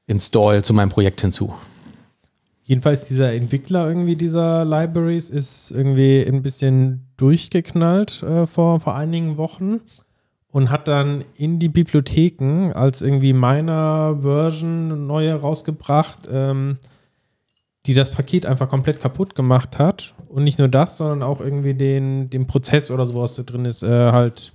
Install zu meinem Projekt hinzu. Jedenfalls dieser Entwickler irgendwie dieser Libraries ist irgendwie ein bisschen durchgeknallt äh, vor, vor einigen Wochen und hat dann in die Bibliotheken als irgendwie meiner Version neue rausgebracht, ähm, die das Paket einfach komplett kaputt gemacht hat. Und nicht nur das, sondern auch irgendwie den, den Prozess oder sowas da drin ist, äh, halt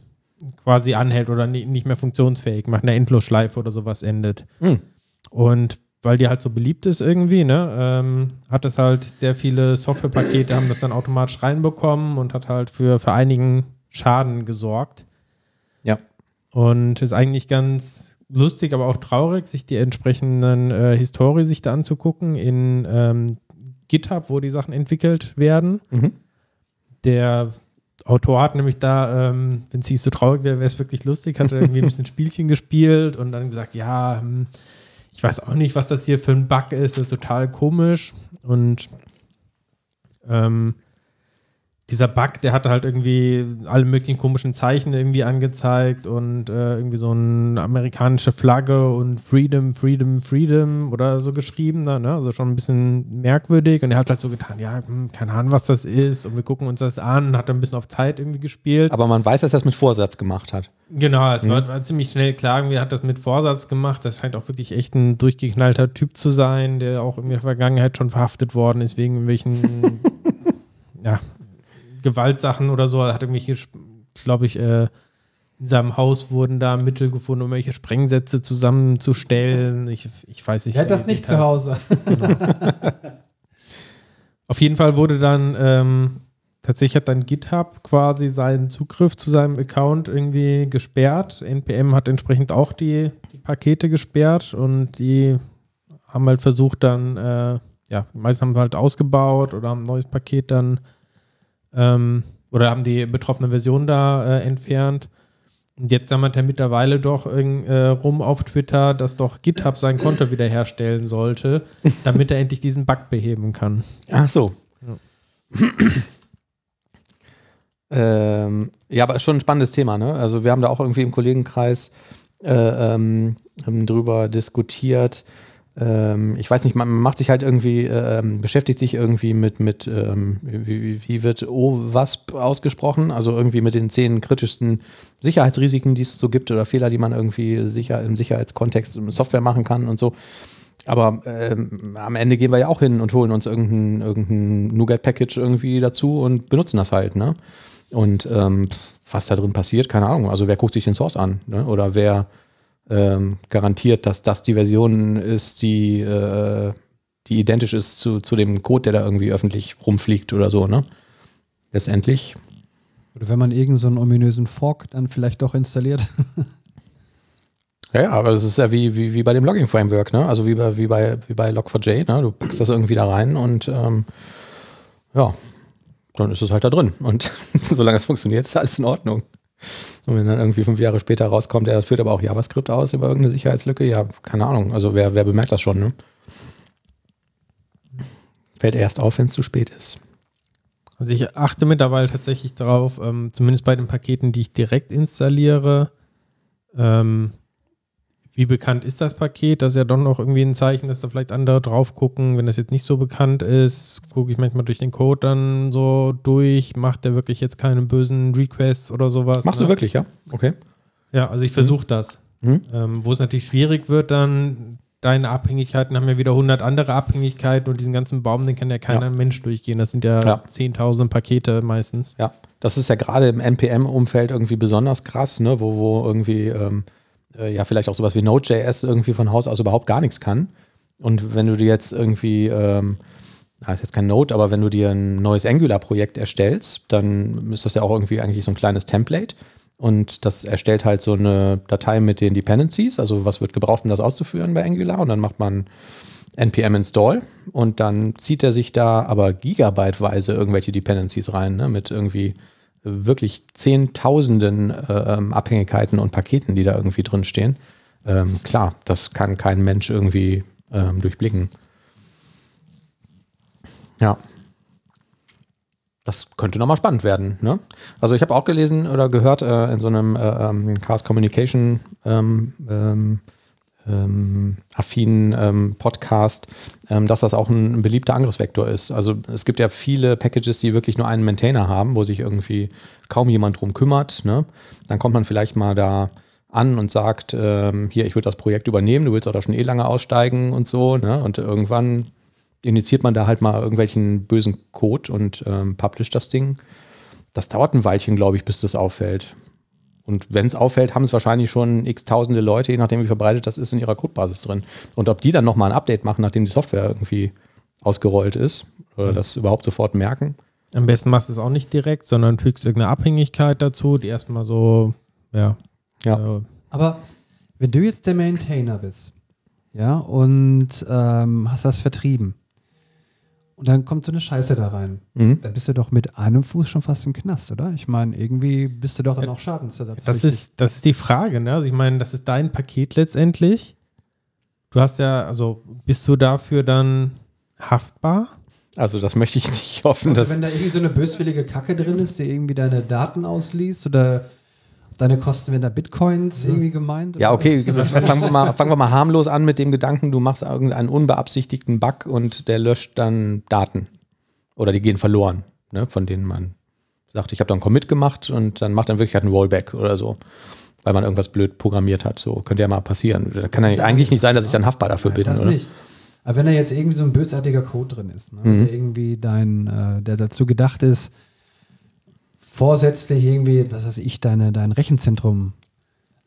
quasi anhält oder ni- nicht mehr funktionsfähig macht, eine Endlosschleife oder sowas endet. Hm. Und weil die halt so beliebt ist irgendwie, ne, ähm, hat es halt sehr viele Softwarepakete, haben das dann automatisch reinbekommen und hat halt für, für einigen Schaden gesorgt. Ja. Und ist eigentlich ganz lustig, aber auch traurig, sich die entsprechenden äh, Historie sich da anzugucken in ähm, GitHub, wo die Sachen entwickelt werden. Mhm. Der Autor hat nämlich da, ähm, wenn es nicht so traurig wäre, wäre es wirklich lustig, hat er irgendwie ein bisschen Spielchen gespielt und dann gesagt, ja, hm, ich weiß auch nicht, was das hier für ein Bug ist, das ist total komisch. Und ähm, dieser Bug, der hatte halt irgendwie alle möglichen komischen Zeichen irgendwie angezeigt und äh, irgendwie so eine amerikanische Flagge und Freedom, Freedom, Freedom oder so geschrieben da, ne? Also schon ein bisschen merkwürdig und er hat halt so getan, ja, hm, keine Ahnung, was das ist und wir gucken uns das an, hat dann ein bisschen auf Zeit irgendwie gespielt. Aber man weiß, dass er das mit Vorsatz gemacht hat. Genau, es war, war ziemlich schnell klar, irgendwie hat das mit Vorsatz gemacht. Das scheint auch wirklich echt ein durchgeknallter Typ zu sein, der auch in der Vergangenheit schon verhaftet worden ist wegen irgendwelchen ja, Gewaltsachen oder so. Er hat irgendwelche, glaube ich, äh, in seinem Haus wurden da Mittel gefunden, um welche Sprengsätze zusammenzustellen. Ich, ich weiß nicht. Er hat das nicht zu Hause. Auf jeden Fall wurde dann ähm, tatsächlich hat dann GitHub quasi seinen Zugriff zu seinem Account irgendwie gesperrt. NPM hat entsprechend auch die, die Pakete gesperrt und die haben halt versucht dann, äh, ja, meistens haben wir halt ausgebaut oder haben ein neues Paket dann ähm, oder haben die betroffene Version da äh, entfernt. Und jetzt sammelt er mittlerweile doch äh, rum auf Twitter, dass doch GitHub sein Konto wiederherstellen sollte, damit er endlich diesen Bug beheben kann. Ach so. Ja. ähm, ja, aber schon ein spannendes Thema, ne? Also wir haben da auch irgendwie im Kollegenkreis äh, ähm, drüber diskutiert ich weiß nicht, man macht sich halt irgendwie, ähm, beschäftigt sich irgendwie mit, mit ähm, wie, wie, wird OWASP ausgesprochen? Also irgendwie mit den zehn kritischsten Sicherheitsrisiken, die es so gibt oder Fehler, die man irgendwie sicher im Sicherheitskontext Software machen kann und so. Aber ähm, am Ende gehen wir ja auch hin und holen uns irgendein, irgendein NuGet-Package irgendwie dazu und benutzen das halt, ne? Und ähm, was da drin passiert, keine Ahnung. Also wer guckt sich den Source an? Ne? Oder wer ähm, garantiert, dass das die Version ist, die, äh, die identisch ist zu, zu dem Code, der da irgendwie öffentlich rumfliegt oder so, ne? Letztendlich. Oder wenn man irgendeinen so ominösen Fork dann vielleicht doch installiert. Ja, aber es ist ja wie, wie, wie bei dem Logging-Framework, ne? Also wie bei, wie bei, wie bei Log4j, ne? Du packst das irgendwie da rein und ähm, ja, dann ist es halt da drin. Und solange es funktioniert, ist alles in Ordnung. Und wenn dann irgendwie fünf Jahre später rauskommt, er führt aber auch JavaScript aus über irgendeine Sicherheitslücke, ja, keine Ahnung. Also wer, wer bemerkt das schon, ne? Fällt erst auf, wenn es zu spät ist. Also ich achte mittlerweile tatsächlich darauf, ähm, zumindest bei den Paketen, die ich direkt installiere, ähm, wie bekannt ist das Paket? Das ist ja doch noch irgendwie ein Zeichen, dass da vielleicht andere drauf gucken. Wenn das jetzt nicht so bekannt ist, gucke ich manchmal durch den Code dann so durch. Macht der wirklich jetzt keine bösen Requests oder sowas? Machst ne? du wirklich, ja? Okay. Ja, also ich versuche das. Mhm. Ähm, wo es natürlich schwierig wird, dann deine Abhängigkeiten haben ja wieder 100 andere Abhängigkeiten und diesen ganzen Baum, den kann ja keiner ja. Mensch durchgehen. Das sind ja, ja. 10.000 Pakete meistens. Ja, das ist ja gerade im NPM-Umfeld irgendwie besonders krass, ne? wo, wo irgendwie ähm, äh, ja vielleicht auch sowas wie Node.js irgendwie von Haus aus überhaupt gar nichts kann. Und wenn du dir jetzt irgendwie, ähm, das ist jetzt kein Node, aber wenn du dir ein neues Angular-Projekt erstellst, dann ist das ja auch irgendwie eigentlich so ein kleines Template. Und das erstellt halt so eine Datei mit den Dependencies, also was wird gebraucht, um das auszuführen bei Angular. Und dann macht man npm install und dann zieht er sich da aber gigabyteweise irgendwelche Dependencies rein, ne, mit irgendwie wirklich Zehntausenden äh, ähm, Abhängigkeiten und Paketen, die da irgendwie drin stehen. Ähm, klar, das kann kein Mensch irgendwie ähm, durchblicken. Ja. Das könnte nochmal spannend werden. Ne? Also ich habe auch gelesen oder gehört äh, in so einem äh, ähm, Chaos Communication ähm, ähm, affinen ähm, Podcast, ähm, dass das auch ein, ein, beliebter Angriffsvektor ist. Also es gibt ja viele Packages, die wirklich nur einen Maintainer haben, wo sich irgendwie kaum jemand drum kümmert. Ne? Dann kommt man vielleicht mal da an und sagt, ähm, hier, ich würde das Projekt übernehmen, du willst auch da schon eh lange aussteigen und so. Ne? Und irgendwann initiiert man da halt mal irgendwelchen bösen Code und ähm, publisht das Ding. Das dauert ein Weilchen, glaube ich, bis das auffällt. Und wenn es auffällt, haben es wahrscheinlich schon x tausende Leute, je nachdem wie verbreitet das ist, in ihrer Codebasis drin. Und ob die dann nochmal ein Update machen, nachdem die Software irgendwie ausgerollt ist oder mhm. das überhaupt sofort merken. Am besten machst du es auch nicht direkt, sondern fügst irgendeine Abhängigkeit dazu, die erstmal so, ja. Ja. Äh, Aber wenn du jetzt der Maintainer bist, ja, und ähm, hast das vertrieben, und dann kommt so eine Scheiße da rein. Mhm. Dann bist du doch mit einem Fuß schon fast im Knast, oder? Ich meine, irgendwie bist du doch dann auch Schadensersatz. Das ist, das ist die Frage, ne? Also ich meine, das ist dein Paket letztendlich. Du hast ja, also bist du dafür dann haftbar? Also das möchte ich nicht hoffen. Also dass wenn da irgendwie so eine böswillige Kacke drin ist, die irgendwie deine Daten ausliest oder deine Kosten werden da Bitcoins irgendwie gemeint? Ja, okay, fangen wir, mal, fangen wir mal harmlos an mit dem Gedanken, du machst irgendeinen unbeabsichtigten Bug und der löscht dann Daten. Oder die gehen verloren, ne, von denen man sagt, ich habe da einen Commit gemacht und dann macht dann wirklich halt einen Rollback oder so. Weil man irgendwas blöd programmiert hat. So könnte ja mal passieren. Da kann ja eigentlich nicht sein, dass ich dann haftbar dafür bin, oder? Nicht. Aber wenn da jetzt irgendwie so ein bösartiger Code drin ist, ne, mhm. der irgendwie dein, äh, der dazu gedacht ist, vorsätzlich irgendwie, was weiß ich, deine, dein Rechenzentrum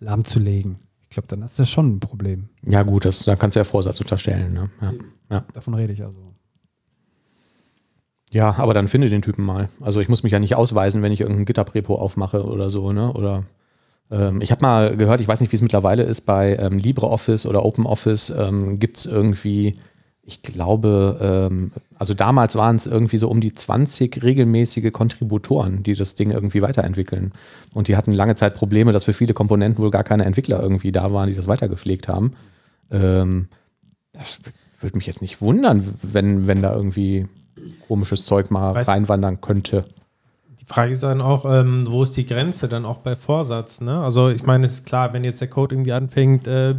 lahmzulegen. Ich glaube, dann ist das schon ein Problem. Ja, gut, das, da kannst du ja Vorsatz unterstellen. Ne? Ja. Ja. Davon rede ich also. ja, aber dann finde den Typen mal. Also ich muss mich ja nicht ausweisen, wenn ich irgendein GitHub-Repo aufmache oder so. Ne? Oder ähm, ich habe mal gehört, ich weiß nicht, wie es mittlerweile ist, bei ähm, LibreOffice oder OpenOffice ähm, gibt es irgendwie, ich glaube, ähm, also damals waren es irgendwie so um die 20 regelmäßige Kontributoren, die das Ding irgendwie weiterentwickeln. Und die hatten lange Zeit Probleme, dass für viele Komponenten wohl gar keine Entwickler irgendwie da waren, die das weitergepflegt haben. Ähm, das würde mich jetzt nicht wundern, wenn, wenn da irgendwie komisches Zeug mal Weiß- reinwandern könnte. Die Frage ist dann auch, ähm, wo ist die Grenze dann auch bei Vorsatz? Ne? Also ich meine, es ist klar, wenn jetzt der Code irgendwie anfängt, äh,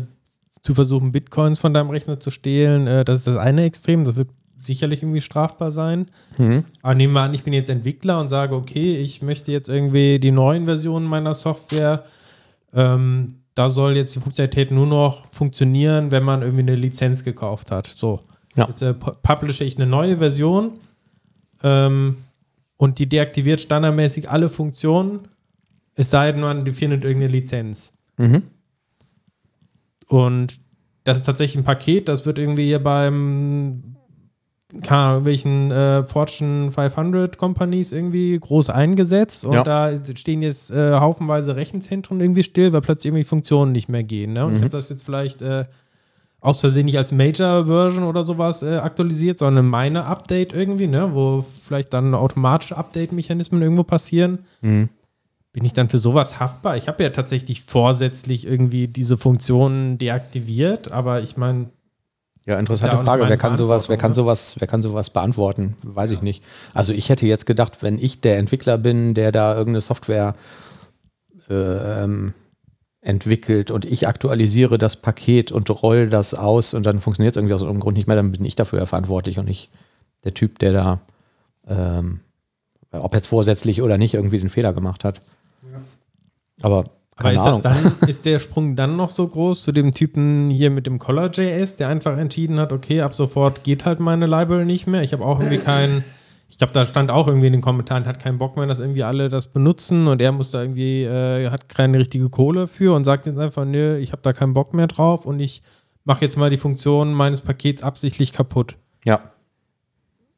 zu versuchen, Bitcoins von deinem Rechner zu stehlen, äh, das ist das eine Extrem, das wird sicherlich irgendwie strafbar sein. Mhm. Aber nehmen wir an, ich bin jetzt Entwickler und sage, okay, ich möchte jetzt irgendwie die neuen Versionen meiner Software, ähm, da soll jetzt die Funktionalität nur noch funktionieren, wenn man irgendwie eine Lizenz gekauft hat. So. Ja. Jetzt äh, pu- publishe ich eine neue Version ähm, und die deaktiviert standardmäßig alle Funktionen, es sei denn, man findet irgendeine Lizenz. Mhm. Und das ist tatsächlich ein Paket, das wird irgendwie hier beim keine Ahnung, welchen äh, Fortune 500 Companies irgendwie groß eingesetzt und Ja. da stehen jetzt äh, haufenweise Rechenzentren irgendwie still, weil plötzlich irgendwie Funktionen nicht mehr gehen. Ne? Und ich Mhm. habe das jetzt vielleicht äh, aus Versehen nicht als Major-Version oder sowas äh, aktualisiert, sondern meine Update irgendwie, ne? wo vielleicht dann automatische Update-Mechanismen irgendwo passieren Mhm. Bin ich dann für sowas haftbar? Ich habe ja tatsächlich vorsätzlich irgendwie diese Funktionen deaktiviert, aber ich meine, Ja, interessante ja Frage. Wer kann sowas, wer kann Verantwortung, sowas, wer kann sowas beantworten? Weiß ich nicht. Also ich hätte jetzt gedacht, wenn ich der Entwickler bin, der da irgendeine Software äh, ähm, entwickelt und ich aktualisiere das Paket und roll das aus und dann funktioniert es irgendwie aus irgendeinem Grund nicht mehr, dann bin ich dafür ja verantwortlich und nicht der Typ, der da, ähm, ob jetzt vorsätzlich oder nicht, irgendwie den Fehler gemacht hat. Aber aber ist, das dann, ist der Sprung dann noch so groß zu dem Typen hier mit dem Collar.js, der einfach entschieden hat, okay, ab sofort geht halt meine Library nicht mehr. Ich habe auch irgendwie keinen, ich glaube, da stand auch irgendwie in den Kommentaren, hat keinen Bock mehr, dass irgendwie alle das benutzen und er muss da irgendwie, äh, hat keine richtige Kohle für und sagt jetzt einfach, nö, ich habe da keinen Bock mehr drauf und ich mache jetzt mal die Funktion meines Pakets absichtlich kaputt. ja,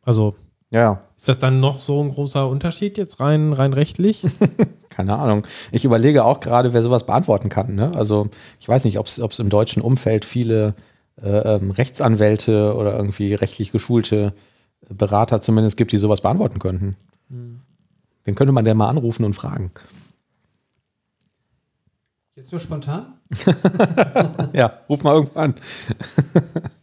Also ja. Ist das dann noch so ein großer Unterschied jetzt rein, rein rechtlich? Keine Ahnung. Ich überlege auch gerade, wer sowas beantworten kann. Ne? Also ich weiß nicht, ob es im deutschen Umfeld viele äh, ähm, Rechtsanwälte oder irgendwie rechtlich geschulte Berater zumindest gibt, die sowas beantworten könnten. Den könnte man denn mal anrufen und fragen. Jetzt nur spontan? Ja, ruf mal irgendwann an.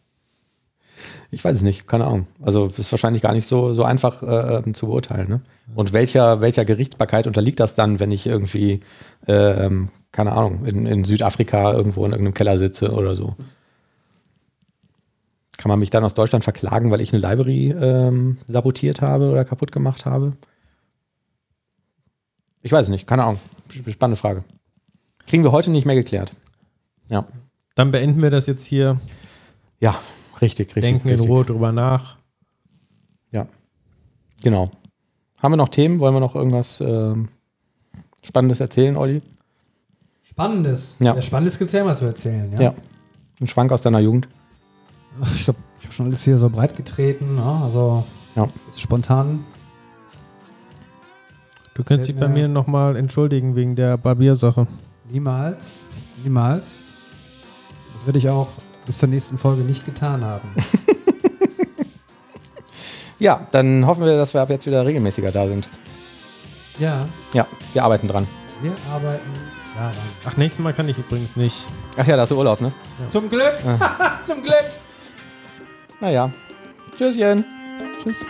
ich weiß es nicht, keine Ahnung. Also ist wahrscheinlich gar nicht so, so einfach äh, ähm, zu beurteilen. Ne? Und welcher, welcher Gerichtsbarkeit unterliegt das dann, wenn ich irgendwie, ähm, keine Ahnung, in, in Südafrika irgendwo in irgendeinem Keller sitze oder so? Kann man mich dann aus Deutschland verklagen, weil ich eine Library ähm, sabotiert habe oder kaputt gemacht habe? Ich weiß es nicht, keine Ahnung. Spannende Frage. Kriegen wir heute nicht mehr geklärt. Ja. Dann beenden wir das jetzt hier, Ja, richtig, richtig. denken in richtig. Ruhe drüber nach. Ja, genau. Haben wir noch Themen? Wollen wir noch irgendwas ähm, Spannendes erzählen, Olli? Spannendes. Ja. Ja. Spannendes gibt es ja immer zu erzählen. Ja. Ja. Ein Schwank aus deiner Jugend. Ach, Ich glaube, ich habe schon alles hier so breit getreten. Ja, also Ja. spontan. Du könntest dich bei mir- nochmal entschuldigen wegen der Barbiersache. Niemals. Niemals. Das werde ich auch bis zur nächsten Folge nicht getan haben. Ja, dann hoffen wir, dass wir ab jetzt wieder regelmäßiger da sind. ja, Ja, wir arbeiten dran. wir arbeiten daran. Ach, nächstes Mal kann ich übrigens nicht. Ach ja, da hast du Urlaub, ne? Zum Glück! Zum Glück! Naja. Tschüsschen. Tschüss.